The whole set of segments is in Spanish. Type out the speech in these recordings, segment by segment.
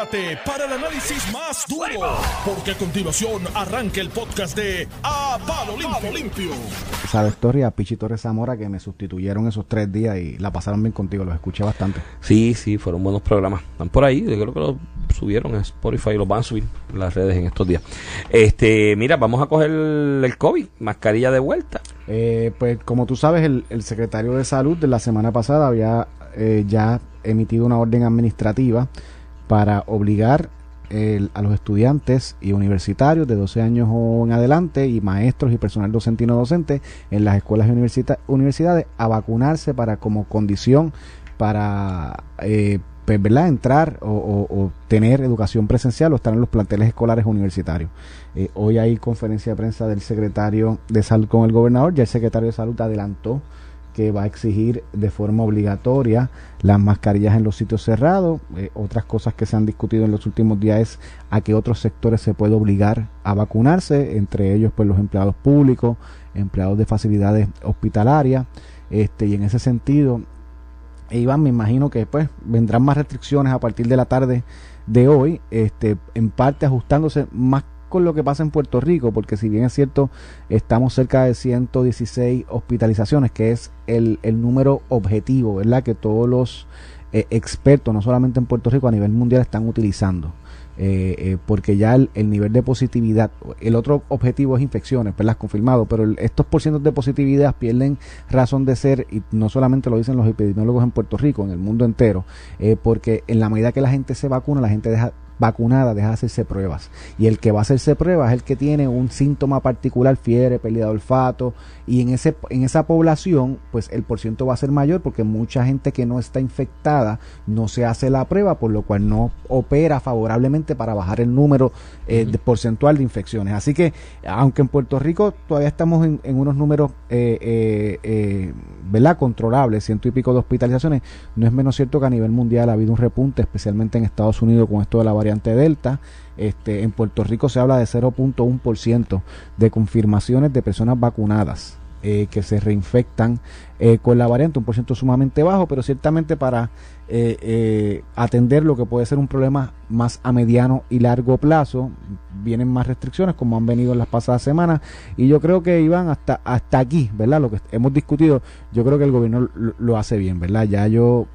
Prepárate para el análisis más duro, porque a continuación arranca el podcast de A Palo Limpio. Esa historia a Pichi Torres Zamora que me sustituyeron esos tres días y la pasaron bien contigo, los escuché bastante. Sí, sí, fueron buenos programas. Están por ahí, yo creo que los subieron en Spotify, los van a subir en las redes en estos días. Este, mira, vamos a coger el COVID, mascarilla de vuelta. Eh, pues como tú sabes, el, el secretario de salud de la semana pasada había eh, ya emitido una orden administrativa para obligar a los estudiantes y universitarios de 12 años o en adelante y maestros y personal docente y no docente en las escuelas y universidades a vacunarse para como condición para eh, pues, entrar o, tener educación presencial o estar en los planteles escolares universitarios. Eh, hoy hay conferencia de prensa del secretario de salud con el gobernador, ya el secretario de salud adelantó que va a exigir de forma obligatoria las mascarillas en los sitios cerrados. Eh, otras cosas que se han discutido en los últimos días es a qué otros sectores se puede obligar a vacunarse, entre ellos pues los empleados públicos, empleados de facilidades hospitalarias, este y en ese sentido Iván, me imagino que pues vendrán más restricciones a partir de la tarde de hoy, este, en parte ajustándose más con lo que pasa en Puerto Rico, porque si bien es cierto, estamos cerca de 116 hospitalizaciones, que es el, el número objetivo, ¿verdad? Que todos los eh, expertos, no solamente en Puerto Rico, a nivel mundial están utilizando. Eh, eh, porque ya el, nivel de positividad, el otro objetivo es infecciones, ¿verdad? Confirmado, pero estos porcientos de positividad pierden razón de ser, y no solamente lo dicen los epidemiólogos en Puerto Rico, en el mundo entero, porque en la medida que la gente se vacuna, la gente deja vacunada deja de hacerse pruebas. Y el que va a hacerse pruebas es el que tiene un síntoma particular, fiebre, pérdida de olfato, y en, ese, en esa población, pues el porciento va a ser mayor porque mucha gente que no está infectada no se hace la prueba, por lo cual no opera favorablemente para bajar el número eh, de porcentual de infecciones. Así que, aunque en Puerto Rico todavía estamos en, unos números, eh, eh, ¿verdad?, controlables, ciento y pico de hospitalizaciones, no es menos cierto que a nivel mundial ha habido un repunte, especialmente en Estados Unidos con esto de la variante variante Delta. Este, en Puerto Rico se habla de 0.1% de confirmaciones de personas vacunadas eh, que se reinfectan eh, con la variante, un por ciento sumamente bajo, pero ciertamente para eh, atender lo que puede ser un problema más a mediano y largo plazo, vienen más restricciones como han venido en las pasadas semanas y yo creo que iban hasta hasta aquí, ¿verdad? Lo que hemos discutido, yo creo que el gobierno lo hace bien, ¿verdad? Ya yo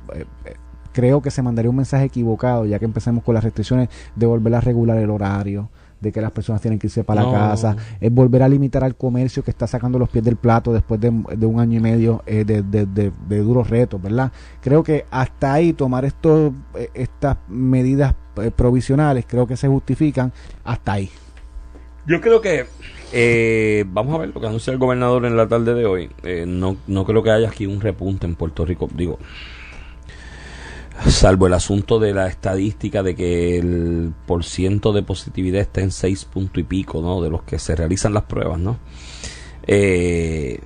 creo que se mandaría un mensaje equivocado, ya que empecemos con las restricciones de volver a regular el horario, de que las personas tienen que irse para la casa, es volver a limitar al comercio que está sacando los pies del plato después de, un año y medio eh, de, duros retos, ¿verdad? Creo que hasta ahí tomar esto, eh, estas medidas eh, provisionales, creo que se justifican hasta ahí. Yo creo que vamos a ver lo que anuncia el gobernador en la tarde de hoy. no, no creo que haya aquí un repunte en Puerto Rico. Digo, salvo el asunto de la estadística de que el porciento de positividad está en seis punto y pico, ¿no? De los que se realizan las pruebas, ¿no? Eh,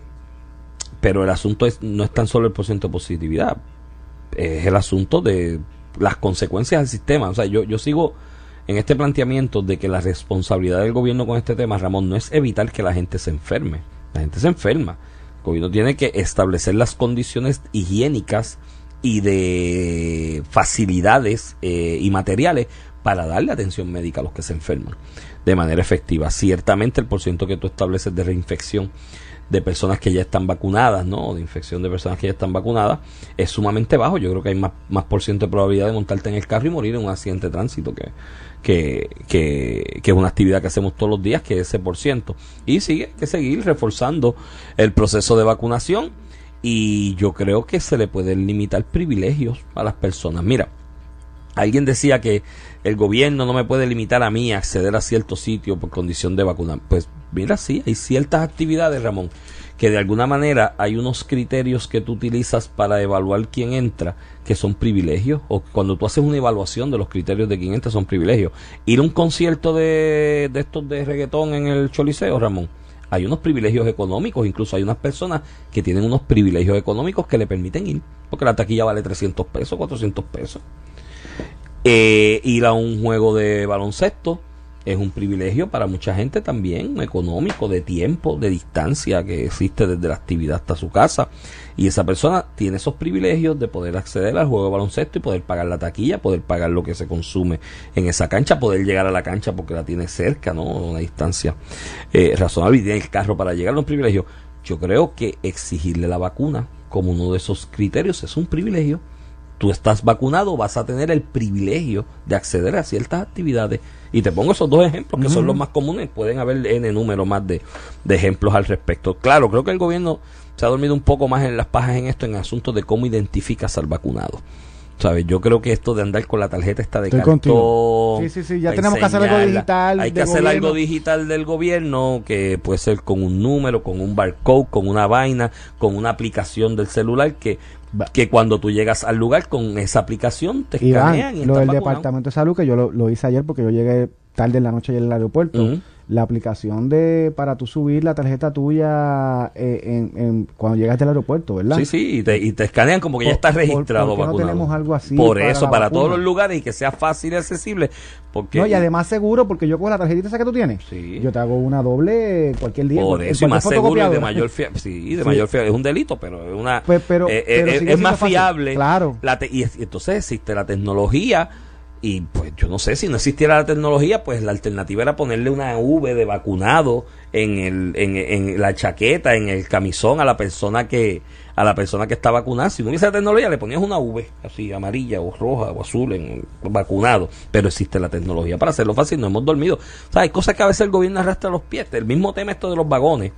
pero el asunto es, no es tan solo el porciento de positividad, es el asunto de las consecuencias del sistema. O sea, yo, yo sigo en este planteamiento de que la responsabilidad del gobierno con este tema, Ramón, no es evitar que la gente se enferme. La gente se enferma. El gobierno tiene que establecer las condiciones higiénicas y de facilidades eh, y materiales para darle atención médica a los que se enferman de manera efectiva. Ciertamente el porcentaje que tú estableces de reinfección de personas que ya están vacunadas, ¿no? De infección de personas que ya están vacunadas es sumamente bajo. Yo creo que hay más, más por ciento de probabilidad de montarte en el carro y morir en un accidente de tránsito que, que, que, que es una actividad que hacemos todos los días, que es ese por ciento. Y sigue que seguir reforzando el proceso de vacunación y yo creo que se le pueden limitar privilegios a las personas. Mira, alguien decía que el gobierno no me puede limitar a mí a acceder a ciertos sitios por condición de vacuna. Pues mira, sí, hay ciertas actividades, Ramón, que de alguna manera hay unos criterios que tú utilizas para evaluar quién entra, que son privilegios, o cuando tú haces una evaluación de los criterios de quién entra, son privilegios. Ir a un concierto de, de estos de reggaetón en el Choliseo, Ramón, hay unos privilegios económicos, incluso hay unas personas que tienen unos privilegios económicos que le permiten ir, porque la taquilla vale 300 pesos, 400 pesos. Eh, ir a un juego de baloncesto es un privilegio para mucha gente también, económico, de tiempo, de distancia que existe desde la actividad hasta su casa. Y esa persona tiene esos privilegios de poder acceder al juego de baloncesto y poder pagar la taquilla, poder pagar lo que se consume en esa cancha, poder llegar a la cancha porque la tiene cerca, ¿no? Una distancia eh, razonable y tiene el carro para llegar a un privilegio. Yo creo que exigirle la vacuna como uno de esos criterios es un privilegio. Tú estás vacunado, vas a tener el privilegio de acceder a ciertas actividades y te pongo esos dos ejemplos que son los más comunes. Pueden haber N número más de, ejemplos al respecto. Claro, creo que el gobierno se ha dormido un poco más en las pajas en esto, en asuntos de cómo identificas al vacunado. ¿Sabes? Yo creo que esto de andar con la tarjeta está de cartón. Sí, sí, sí, ya tenemos que hacer algo digital. Hay que hacer algo digital del gobierno, que puede ser con un número, con un barcode, con una vaina, con una aplicación del celular que que cuando tú llegas al lugar con esa aplicación te escanean y lo del departamento de salud que yo lo, hice ayer porque yo llegué tarde en la noche en el aeropuerto la aplicación de para tú subir la tarjeta tuya eh, en, cuando llegas del aeropuerto, ¿verdad? Sí, sí, y te, y te escanean como que ya estás registrado por, no tenemos algo así? Por eso, para todos los lugares y que sea fácil y accesible. Porque, no, y además seguro, porque yo con la tarjetita esa que tú tienes, sí. yo te hago una doble cualquier día. Por eso, y más seguro y de mayor fiabilidad. Sí, de mayor fiabilidad. Es un delito, pero es una... Pues, pero, eh, eh, es más fiable. Claro. y entonces existe la tecnología y pues yo no sé, si no existiera la tecnología, pues la alternativa era ponerle una V de vacunado en, el, en, en la chaqueta, en el camisón a la persona que a la persona que está vacunada. Si no hubiese la tecnología, le ponías una V, así amarilla o roja o azul en vacunado. Pero existe la tecnología para hacerlo fácil, no hemos dormido. O hay cosas que a veces el gobierno arrastra los pies. El mismo tema esto de los vagones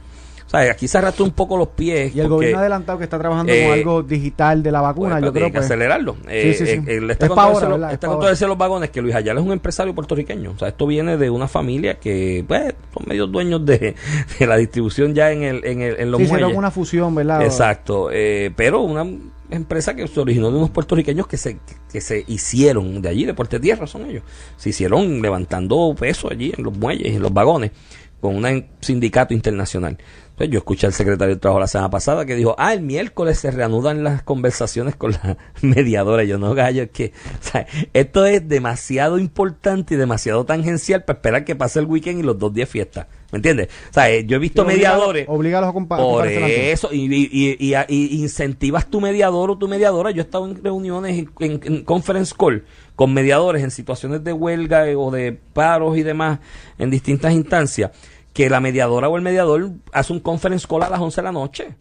aquí se arrastra un poco los pies. Y el gobierno ha adelantado que está trabajando con eh, algo digital de la vacuna. yo creo que acelerarlo. Eh, sí, sí, sí. Eh, está con los vagones que Luis Ayala es un empresario puertorriqueño. O sea, esto viene de una familia que, pues, son medios dueños de, la distribución ya en, el, en, el, en los sí, muelles. una fusión, ¿verdad? Exacto. pero una empresa que se originó de unos puertorriqueños que se, que se hicieron de allí, de Puerto Tierra son ellos. Se hicieron levantando peso allí en los muelles, en los vagones, con un sindicato internacional. Pues yo escuché al secretario de Trabajo la semana pasada que dijo, ah, el miércoles se reanudan las conversaciones con la mediadora. Yo no, gallo, es que esto es demasiado importante y demasiado tangencial para esperar que pase el weekend y los dos días fiesta. ¿Me entiendes? O sea, eh, yo he visto mediadores. Obligados a Por eso, y, y, incentivas tu mediador o tu mediadora. Yo he estado en reuniones, en, conference call, con mediadores en situaciones de huelga o de paros y demás en distintas instancias que la mediadora o el mediador hace un conference call a las 11 de la noche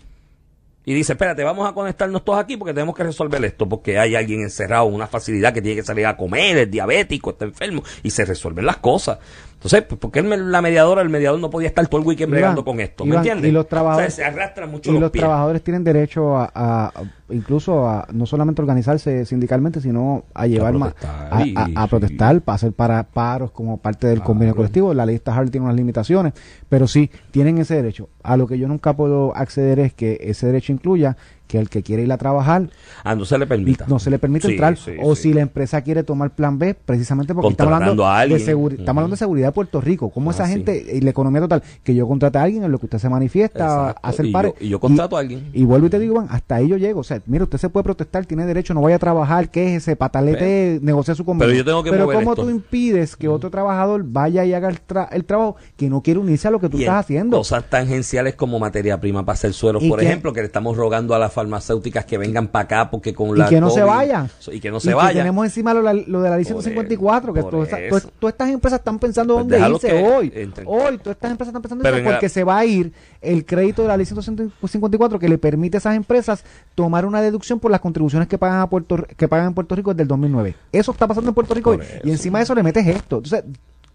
y dice, espérate, vamos a conectarnos todos aquí porque tenemos que resolver esto, porque hay alguien encerrado en una facilidad que tiene que salir a comer, es diabético, está enfermo, y se resuelven las cosas. Entonces, pues, ¿por qué la mediadora, el mediador no podía estar todo el weekend bregando con esto? ¿Me entiendes? Y los trabajadores, se arrastran mucho y los, trabajadores tienen derecho a, incluso a no solamente organizarse sindicalmente, sino a llevar más, a, protestar, para hacer para paros como parte del convenio colectivo. La lista Harley tiene unas limitaciones, pero sí, tienen ese derecho. A lo que yo nunca puedo acceder es que ese derecho incluya que el que quiere ir a trabajar ah, no se le permita. no se le permite entrar. o si la empresa quiere tomar plan B precisamente porque estamos hablando, de estamos hablando de seguridad de Puerto Rico como ah, esa gente y la economía total que yo contrate a alguien en lo que usted se manifiesta hace el pare y yo, contrato a alguien. y vuelvo y te digo hasta ahí yo llego. O sea mire usted se puede protestar tiene derecho no vaya a trabajar que es ese patalete negocia su convenio. pero yo tengo que pero cómo tú impides que otro trabajador vaya y haga el, el, trabajo que no quiere unirse a lo que tú estás haciendo cosas tangenciales como materia prima para hacer sueros por ejemplo que le estamos rogando a la farmacéuticas que vengan para acá porque con la y que no se vayan y que no se vayan tenemos encima lo, de la ley 154 que todas estas empresas están pensando pues dónde irse hoy. hoy todas estas empresas están pensando en porque se va a ir el crédito de la ley 154 que le permite a esas empresas tomar una deducción por las contribuciones que pagan a Puerto que pagan en Puerto Rico desde el 2009 eso está pasando en Puerto Rico y encima de eso le metes esto. Entonces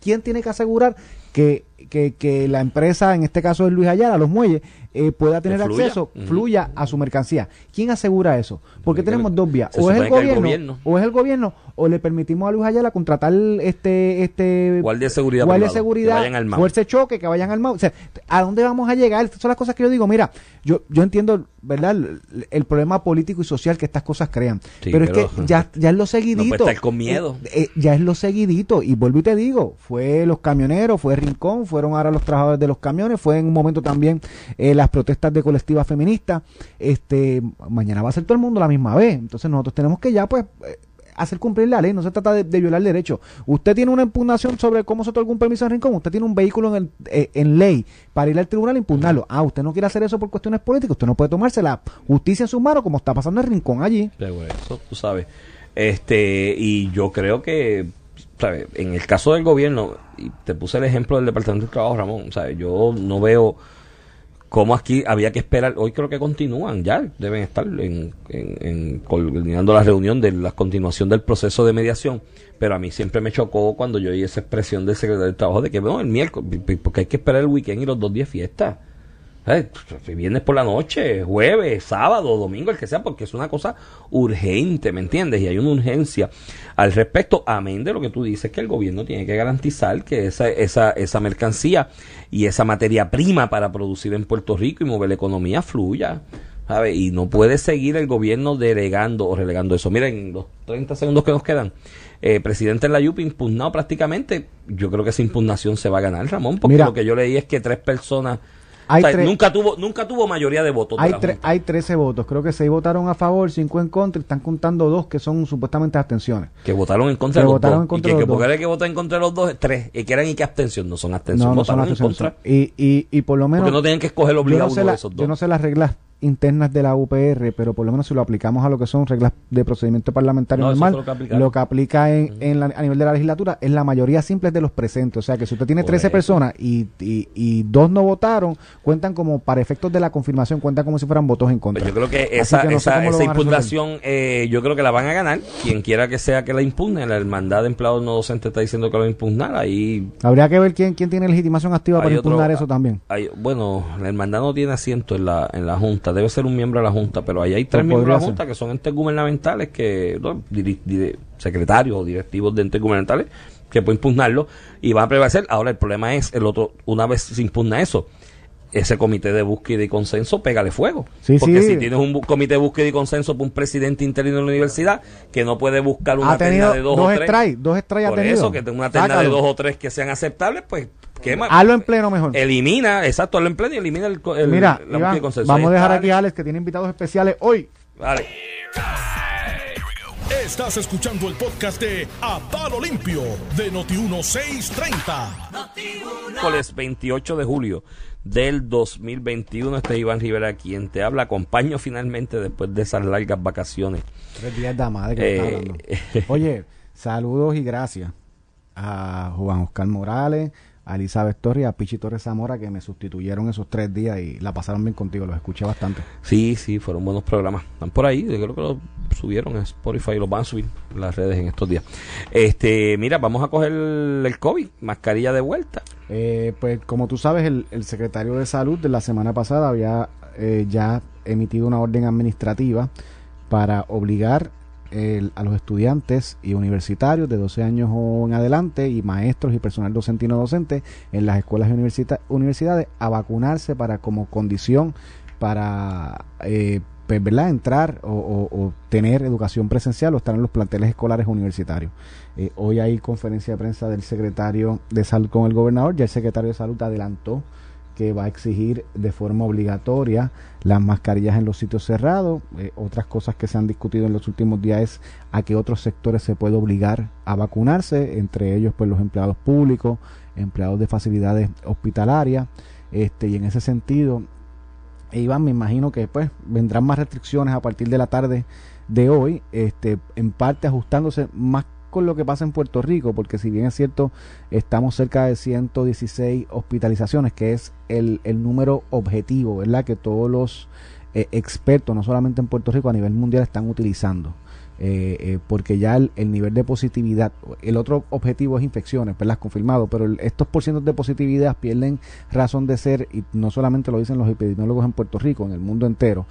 quién tiene que asegurar que, que, que, la empresa, en este caso es Luis Ayala, los muelles, eh, pueda tener acceso, fluya a su mercancía. ¿Quién asegura eso? Porque tenemos dos vías. O es el gobierno, o es el gobierno, o le permitimos a Luis Ayala contratar este, este guardia de seguridad, guardia de seguridad fuerza de choque, que vayan al O sea, ¿a dónde vamos a llegar? Estas son las cosas que yo digo. Mira, yo, yo entiendo, ¿verdad? El, problema político y social que estas cosas crean. pero, es que ya, ya es lo seguidito. No estar con miedo. Eh, eh, ya es lo seguidito. Y vuelvo y te digo, fue los camioneros, fue Rincón, fueron ahora los trabajadores de los camiones, fue en un momento también la protestas de colectivas feministas, este, mañana va a ser todo el mundo la misma vez. Entonces nosotros tenemos que ya pues hacer cumplir la ley, no se trata de, violar el derecho. Usted tiene una impugnación sobre cómo se otorga un permiso en rincón, usted tiene un vehículo en, eh, en ley para ir al tribunal e impugnarlo. Ah, usted no quiere hacer eso por cuestiones políticas, usted no puede tomarse la justicia en sus manos como está pasando en rincón allí. eso tú sabes. Este, y yo creo que en el caso del gobierno, y te puse el ejemplo del Departamento de Trabajo, Ramón, ¿sabe? yo no veo cómo aquí había que esperar, hoy creo que continúan ya, deben estar en, en, coordinando la reunión de la continuación del proceso de mediación, pero a mí siempre me chocó cuando yo oí esa expresión del secretario del Trabajo de que, bueno, el miércoles, porque hay que esperar el weekend y los dos días fiesta. Viernes por la noche, jueves, sábado, domingo, el que sea, porque es una cosa urgente, ¿me entiendes? Y hay una urgencia al respecto, amén de lo que tú dices, que el gobierno tiene que garantizar que esa, esa, esa mercancía y esa materia prima para producir en Puerto Rico y mover la economía fluya. ¿sabe? Y no puede seguir el gobierno delegando o relegando eso. Miren, los 30 segundos que nos quedan, eh, presidente en la YUP impugnado prácticamente, yo creo que esa impugnación se va a ganar, Ramón, porque lo que yo leí es que tres personas nunca tuvo nunca tuvo mayoría de votos. Hay, hay 13 votos. Creo que 6 votaron a favor, 5 en contra. Están contando dos que son supuestamente abstenciones. Que votaron en contra de los dos. y que, que porque que votan en contra de los dos, tres. Y que eran y que abstención. No son abstención. No, no son abstención. En contra. Y, y, y por lo menos. Porque no tienen que escoger obligado uno de esos dos. Yo no sé las reglas internas de la UPR, pero por lo menos si lo aplicamos a lo que son reglas de procedimiento parlamentario normal, lo que aplica, en, a nivel de la legislatura es la mayoría simple de los presentes. O sea que si usted tiene 13 personas y, y, dos no votaron, cuentan como, para efectos de la confirmación, cuentan como si fueran votos en contra. Pues yo creo que esa, esa, impugnación, eh, yo creo que la van a ganar. Quien quiera que sea que la impugne, la hermandad de empleados no docentes está diciendo que lo va a impugnar. Ahí Habría que ver quién, quién tiene legitimación activa para impugnar eso también. bueno, la hermandad no tiene asiento en la, en la Junta debe ser un miembro de la Junta, pero ahí hay tres miembros de la Junta que son entes gubernamentales, que secretarios o directivos de entes gubernamentales que pueden impugnarlo y van a prevalecer. Ahora el problema es el otro, una vez se impugna eso, ese comité de búsqueda y consenso, pégale fuego. Porque si tienes un comité de búsqueda y consenso para un presidente interino de la universidad que no puede buscar una terna de dos, o tres. dos por eso, que tenga una terna de dos o tres que sean aceptables, pues Hazlo en pleno mejor. Elimina, exacto, hazlo en pleno y elimina el, el Mira, vamos a dejar aquí a Alex que tiene invitados especiales hoy. Vale. Estás escuchando el podcast de A Palo Limpio de Noti1630. Miércoles 28 de julio del 2021. Este es Iván Rivera quien te habla. Acompaño finalmente después de esas largas vacaciones. Tres días de madre que eh, Oye, saludos y gracias a Juan Oscar Morales, a Elizabeth Torres y a Pichi Torres Zamora que me sustituyeron esos tres días y la pasaron bien contigo, los escuché bastante. Sí, sí, fueron buenos programas. Están por ahí, yo creo que los subieron a Spotify y los van a subir las redes en estos días. Este, mira, vamos a coger el COVID, mascarilla de vuelta. Eh, pues como tú sabes, el, secretario de salud de la semana pasada había eh, ya emitido una orden administrativa para obligar a los estudiantes y universitarios de 12 años o en adelante y maestros y personal docente y no docente en las escuelas y universidades a vacunarse para como condición para eh, pues, entrar o, tener educación presencial o estar en los planteles escolares universitarios. Eh, hoy hay conferencia de prensa del secretario de salud con el gobernador, ya el secretario de salud adelantó que va a exigir de forma obligatoria las mascarillas en los sitios cerrados. Eh, otras cosas que se han discutido en los últimos días es a qué otros sectores se puede obligar a vacunarse, entre ellos pues los empleados públicos, empleados de facilidades hospitalarias, este y en ese sentido, Iván, me imagino que pues vendrán más restricciones a partir de la tarde de hoy, este en parte ajustándose más con lo que pasa en Puerto Rico, porque si bien es cierto, estamos cerca de 116 hospitalizaciones, que es el, el número objetivo, ¿verdad? Que todos los eh, expertos, no solamente en Puerto Rico, a nivel mundial están utilizando. Eh, eh, porque ya el, nivel de positividad, el otro objetivo es infecciones, ¿verdad? Confirmado, pero estos porcientos de positividad pierden razón de ser y no solamente lo dicen los epidemiólogos en Puerto Rico, en el mundo entero,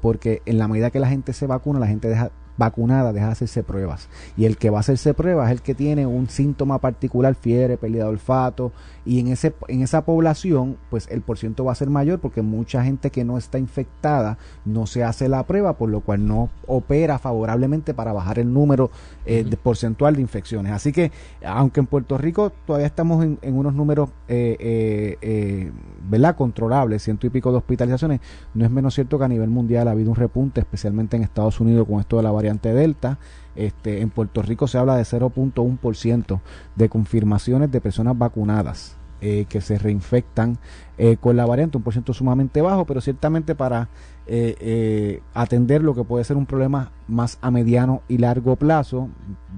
porque en la medida que la gente se vacuna, la gente deja vacunada deja de hacerse pruebas. Y el que va a hacerse pruebas es el que tiene un síntoma particular, fiebre, pérdida de olfato, y en, ese, en esa población, pues el porciento va a ser mayor porque mucha gente que no está infectada no se hace la prueba, por lo cual no opera favorablemente para bajar el número eh, de porcentual de infecciones. Así que, aunque en Puerto Rico todavía estamos en, unos números, eh, eh, ¿verdad?, controlables, ciento y pico de hospitalizaciones, no es menos cierto que a nivel mundial ha habido un repunte, especialmente en Estados Unidos con esto de la variante variante Delta. Este, en Puerto Rico se habla de 0.1% de confirmaciones de personas vacunadas eh, que se reinfectan eh, con la variante, un por ciento sumamente bajo, pero ciertamente para eh, atender lo que puede ser un problema más a mediano y largo plazo,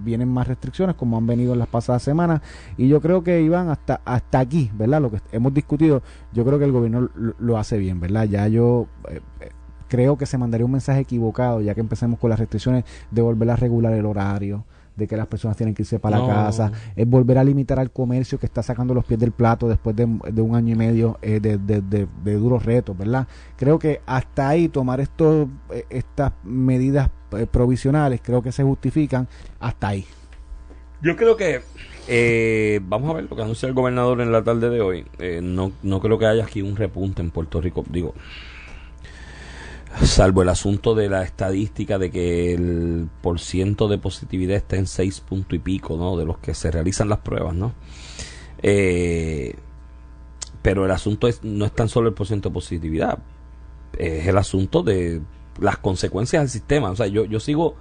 vienen más restricciones como han venido en las pasadas semanas y yo creo que iban hasta hasta aquí, ¿verdad? Lo que hemos discutido, yo creo que el gobierno lo hace bien, ¿verdad? Ya yo creo que se mandaría un mensaje equivocado ya que empecemos con las restricciones de volver a regular el horario de que las personas tienen que irse para la casa, es volver a limitar al comercio que está sacando los pies del plato después de, un año y medio eh, de, de, duros retos, ¿verdad? Creo que hasta ahí tomar esto, eh, estas medidas eh, provisionales, creo que se justifican hasta ahí. Yo creo que vamos a ver lo que anuncia el gobernador en la tarde de hoy. no, no creo que haya aquí un repunte en Puerto Rico. Digo, salvo el asunto de la estadística de que el porciento de positividad está en seis punto y pico, ¿no? De los que se realizan las pruebas, ¿no? Eh, pero el asunto es, no es tan solo el porciento de positividad, es el asunto de las consecuencias del sistema. O sea, yo, yo sigo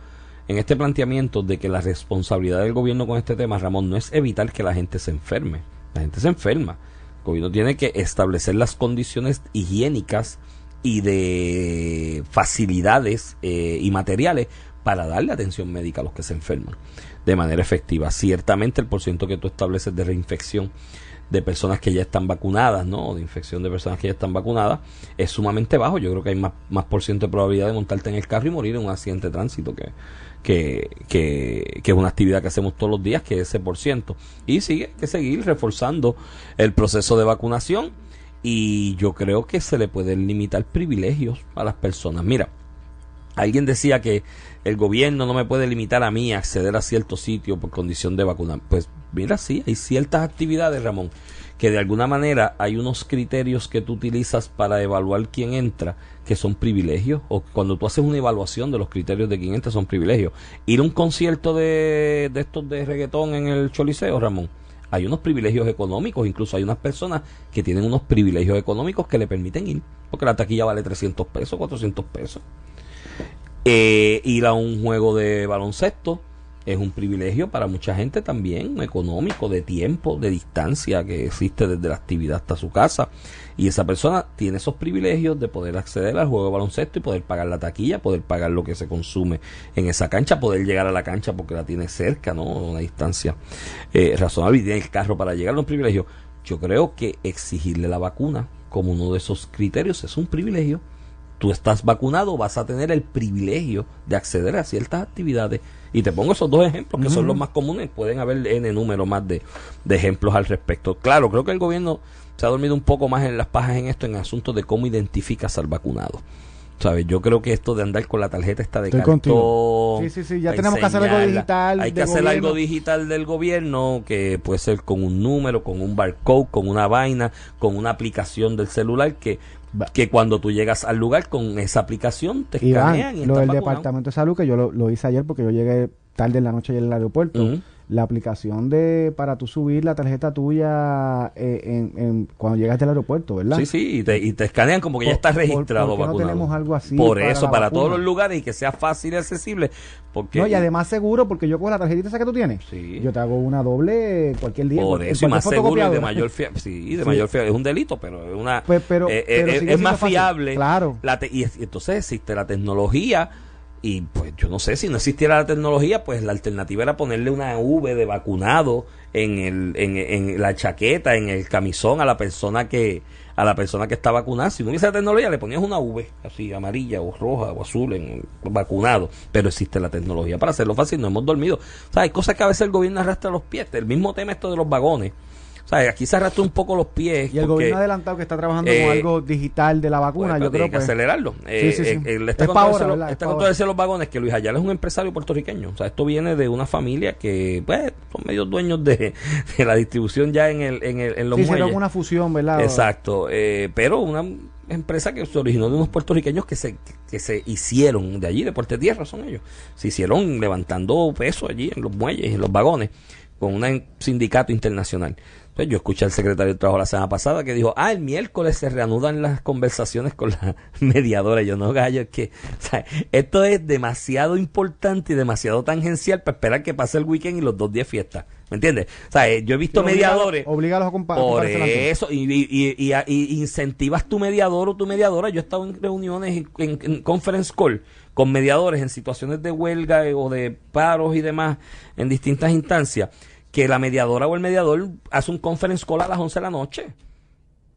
en este planteamiento de que la responsabilidad del gobierno con este tema, Ramón, no es evitar que la gente se enferme. La gente se enferma. El gobierno tiene que establecer las condiciones higiénicas y de facilidades eh, y materiales para darle atención médica a los que se enferman de manera efectiva. Ciertamente el porcentaje que tú estableces de reinfección de personas que ya están vacunadas, ¿no? De infección de personas que ya están vacunadas, es sumamente bajo. Yo creo que hay más, más por ciento de probabilidad de montarte en el carro y morir en un accidente de tránsito que, que, que, que, es una actividad que hacemos todos los días, que es ese por ciento. Y sigue que seguir reforzando el proceso de vacunación y yo creo que se le pueden limitar privilegios a las personas. Mira, alguien decía que el gobierno no me puede limitar a mí a acceder a ciertos sitios por condición de vacuna. Pues mira, sí, hay ciertas actividades, Ramón, que de alguna manera hay unos criterios que tú utilizas para evaluar quién entra, que son privilegios, o cuando tú haces una evaluación de los criterios de quién entra son privilegios. Ir a un concierto de, de estos de reggaetón en el Choliseo, Ramón, hay unos privilegios económicos, incluso hay unas personas que tienen unos privilegios económicos que le permiten ir, porque la taquilla vale 300 pesos, 400 pesos. Eh, ir a un juego de baloncesto es un privilegio para mucha gente también, económico, de tiempo, de distancia que existe desde la actividad hasta su casa. Y esa persona tiene esos privilegios de poder acceder al juego de baloncesto y poder pagar la taquilla, poder pagar lo que se consume en esa cancha, poder llegar a la cancha porque la tiene cerca, ¿no? Una distancia eh, razonable y tiene el carro para llegar a los privilegios. Yo creo que exigirle la vacuna como uno de esos criterios es un privilegio. Tú estás vacunado, vas a tener el privilegio de acceder a ciertas actividades. Y te pongo esos dos ejemplos que son los más comunes. Pueden haber N número más de, de ejemplos al respecto. Claro, creo que el gobierno se ha dormido un poco más en las pajas en esto, en asuntos de cómo identificas al vacunado. ¿Sabes? Yo creo que esto de andar con la tarjeta está de cartón. Sí, sí, sí, ya tenemos que hacer algo digital. Hay que hacer algo digital del gobierno, que puede ser con un número, con un barcode, con una vaina, con una aplicación del celular que que cuando tú llegas al lugar con esa aplicación te escanean. Y lo del Departamento de Salud, que yo lo, hice ayer porque yo llegué tarde en la noche en el aeropuerto la aplicación de para tú subir la tarjeta tuya eh, en, cuando llegas al aeropuerto, ¿verdad? Sí, sí, y te, y te escanean como que ya estás registrado por, no tenemos algo así Por eso, para todos los lugares y que sea fácil y accesible. Porque, no, y además seguro, porque yo con la tarjetita esa que tú tienes, sí. yo te hago una doble cualquier día. Por eso, más seguro y de mayor fiabilidad. Sí, de mayor fiabilidad. Es un delito, pero es una... Pues, pero, eh, eh, es más fiable. Claro. La y entonces existe la tecnología y pues yo no sé, si no existiera la tecnología, pues la alternativa era ponerle una V de vacunado en, el, en, en la chaqueta, en el camisón a la persona que a la persona que está vacunada. Si no hubiese la tecnología, le ponías una V, así amarilla o roja o azul en vacunado. Pero existe la tecnología para hacerlo fácil, no hemos dormido. O sea, hay cosas que a veces el gobierno arrastra los pies. El mismo tema esto de los vagones o sea, aquí se arrastra un poco los pies. Y el gobierno adelantado que está trabajando con eh, algo digital de la vacuna, pues, yo creo que pues, acelerarlo. Eh, sí, sí, sí. Eh, está con los vagones que Luis Ayala es un empresario puertorriqueño. O sea, esto viene de una familia que, pues, son medios dueños de, la distribución ya en, el, en, el, en los sí, muelles. una fusión, ¿verdad? Exacto. pero una empresa que se originó de unos puertorriqueños que se, que se hicieron de allí, de Puerto Tierra son ellos. Se hicieron levantando peso allí en los muelles, en los vagones con un sindicato internacional. Entonces yo escuché al secretario de Trabajo la semana pasada que dijo, ah, el miércoles se reanudan las conversaciones con la mediadora. Yo no, gallo, es que esto es demasiado importante y demasiado tangencial para esperar que pase el weekend y los dos días fiesta. ¿Me entiendes? O sea, eh, yo he visto mediadores. Obligados a compartir. Por eso, y, y, incentivas tu mediador o tu mediadora. Yo he estado en reuniones, en, en conference call con mediadores en situaciones de huelga o de paros y demás en distintas instancias que la mediadora o el mediador hace un conference call a las 11 de la noche.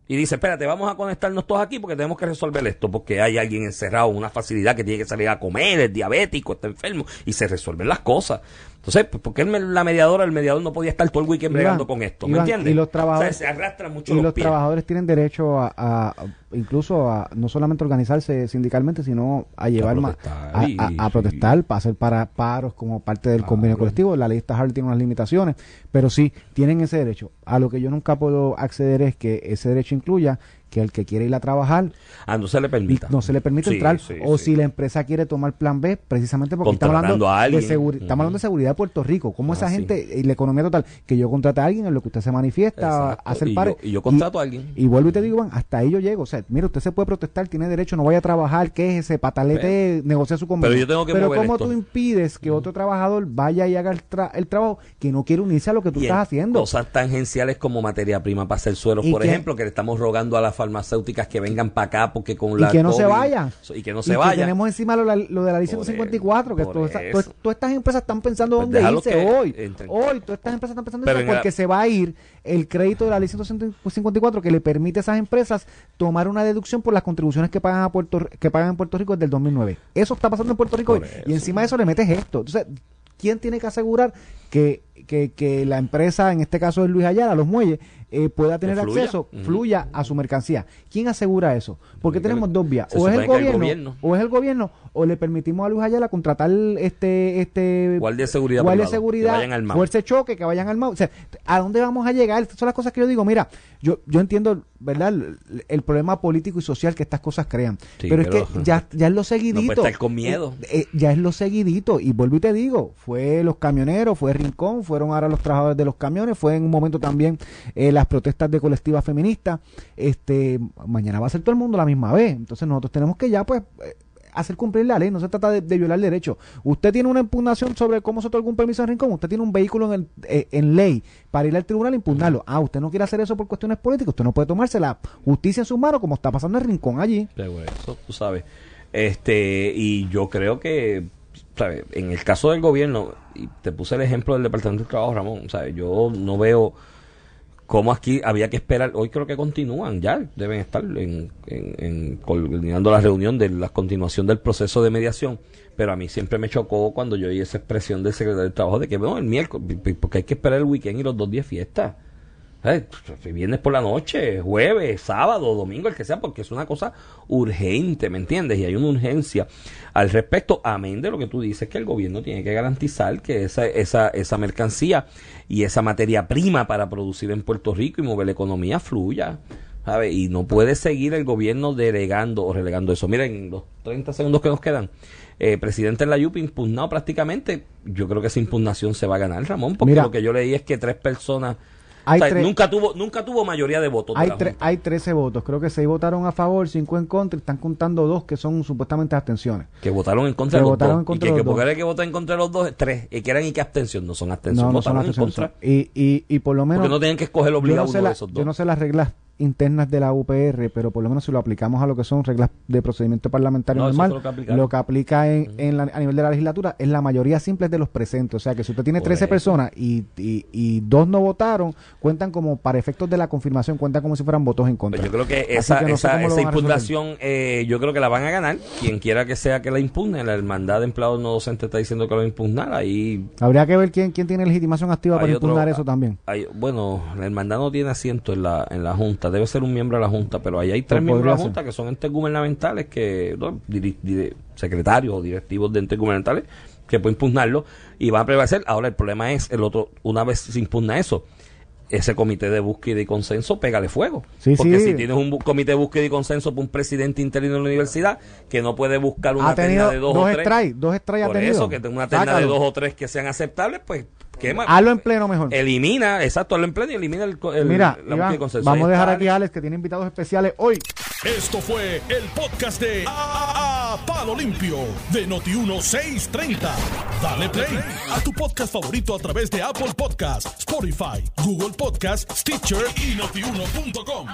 Y dice, espérate, vamos a conectarnos todos aquí porque tenemos que resolver esto, porque hay alguien encerrado en una facilidad que tiene que salir a comer, es diabético, está enfermo, y se resuelven las cosas. Entonces, pues, ¿por qué la mediadora, el mediador no podía estar todo el weekend bregando con esto? ¿Me entiendes? Y los trabajadores, se arrastran mucho y los, trabajadores tienen derecho a, incluso a no solamente organizarse sindicalmente, sino a llevar más a, protestar, para hacer para paros como parte del convenio colectivo. La lista Harley tiene unas limitaciones, pero sí tienen ese derecho. A lo que yo nunca puedo acceder es que ese derecho incluya que el que quiere ir a trabajar ah, no se le permita. no se le permite entrar. o si la empresa quiere tomar plan B precisamente porque estamos hablando, de estamos hablando de seguridad de Puerto Rico esa ah, gente y la economía total que yo contrate a alguien en lo que usted se manifiesta hace el pare y yo, contrato a alguien. y vuelvo y te digo hasta ahí yo llego. O sea mira usted se puede protestar tiene derecho no vaya a trabajar que es ese patalete negocia su convenio pero yo tengo que pero cómo tú impides que otro trabajador vaya y haga el, trabajo que no quiere unirse a lo que tú estás haciendo cosas tangenciales como materia prima para hacer suelos por ejemplo que le estamos rogando a la farmacéuticas que vengan para acá porque con la y que no se vayan y que no se vayan tenemos encima lo, de la ley 154 que todas estas empresas están pensando pues dónde irse hoy. hoy todas estas empresas están pensando en porque se va a ir el crédito de la ley 154 que le permite a esas empresas tomar una deducción por las contribuciones que pagan a Puerto que pagan en Puerto Rico desde el 2009 eso está pasando en Puerto Rico y encima de eso le metes esto. Entonces quién tiene que asegurar que, que, que la empresa en este caso es Luis Ayala los muelles eh, pueda tener acceso, fluya a su mercancía. ¿Quién asegura eso? Porque tenemos dos vías. O es el gobierno, o es el gobierno, o le permitimos a Luis Ayala contratar este, este guardia de seguridad, guardia de seguridad fuerza de choque, que vayan al O sea, ¿a dónde vamos a llegar? Estas son las cosas que yo digo. Mira, yo, yo entiendo, ¿verdad? El, problema político y social que estas cosas crean. pero, es que ya, ya es lo seguidito. No con miedo. Eh, eh, ya es lo seguidito. Y vuelvo y te digo, fue los camioneros, fue Rincón, fueron ahora los trabajadores de los camiones, fue en un momento también eh, las protestas de colectivas feministas. Este, mañana va a ser todo el mundo la misma vez. Entonces nosotros tenemos que ya, pues, hacer cumplir la ley, no se trata de, violar derechos. Usted tiene una impugnación sobre cómo se otorga un permiso en Rincón, usted tiene un vehículo en, eh, en ley para ir al tribunal e impugnarlo. Ah, usted no quiere hacer eso por cuestiones políticas, usted no puede tomarse la justicia en sus manos como está pasando en Rincón allí. Eso tú sabes. Este, y yo creo que en el caso del gobierno, y te puse el ejemplo del Departamento de Trabajo, Ramón, ¿sabes? yo no veo como aquí había que esperar, hoy creo que continúan ya, deben estar en, coordinando la reunión de la continuación del proceso de mediación, pero a mí siempre me chocó cuando yo oí esa expresión del secretario de Trabajo de que, bueno, el miércoles, porque hay que esperar el weekend y los dos días fiesta. Viernes por la noche, jueves, sábado, domingo, el que sea, porque es una cosa urgente, ¿me entiendes? Y hay una urgencia al respecto, amén de lo que tú dices, que el gobierno tiene que garantizar que esa, esa, esa mercancía y esa materia prima para producir en Puerto Rico y mover la economía fluya. ¿sabes? Y no puede seguir el gobierno delegando o relegando eso. Miren, los 30 segundos que nos quedan, eh, presidente en la YUP impugnado prácticamente, yo creo que esa impugnación se va a ganar, Ramón, porque lo que yo leí es que tres personas nunca tuvo nunca tuvo mayoría de votos. Hay, hay 13 votos. Creo que 6 votaron a favor, 5 en contra. Están contando dos que son supuestamente abstenciones. Que votaron en contra de los dos. y que, que, que votar en contra de los dos, tres. Y que eran y que abstención. No son abstención, no, votaron en contra. Y, y, y por lo menos. Porque no tienen que escoger obligado uno de esos dos. Yo no sé las reglas internas de la UPR, pero por lo menos si lo aplicamos a lo que son reglas de procedimiento parlamentario normal, lo que aplica, en, en a nivel de la legislatura es la mayoría simple de los presentes. O sea que si usted tiene 13 personas y, y, dos no votaron, cuentan como, para efectos de la confirmación, cuentan como si fueran votos en contra. Pues yo creo que esa, esa, impugnación, eh, yo creo que la van a ganar. Quien quiera que sea que la impugne, la hermandad de empleados no docentes está diciendo que lo va a impugnar. Ahí Habría que ver quién, quién tiene legitimación activa para impugnar eso también. bueno, la hermandad no tiene asiento en la, en la Junta debe ser un miembro de la Junta, pero ahí hay tres miembros de la Junta que son entes gubernamentales, que secretarios o directivos de entes gubernamentales, que pueden impugnarlo y va a prevalecer. Ahora el problema es el otro, una vez se impugna eso, ese comité de búsqueda y consenso, pégale fuego. Porque si tienes un comité de búsqueda y consenso para un presidente interino de la universidad que no puede buscar una terna de dos, o tres. dos por eso, que tenga una terna de dos o tres que sean aceptables, pues quema. Hazlo en pleno mejor. Elimina, exacto, hazlo en pleno y elimina el, el- Mira, la Iván, moción de consenso. vamos a dejar aquí a Alex que tiene invitados especiales hoy. Esto fue el podcast de A, A- Palo Limpio de Noti1630. Dale play a tu podcast favorito a través de Apple Podcasts, Spotify, Google Podcasts, Stitcher y notiuno.com.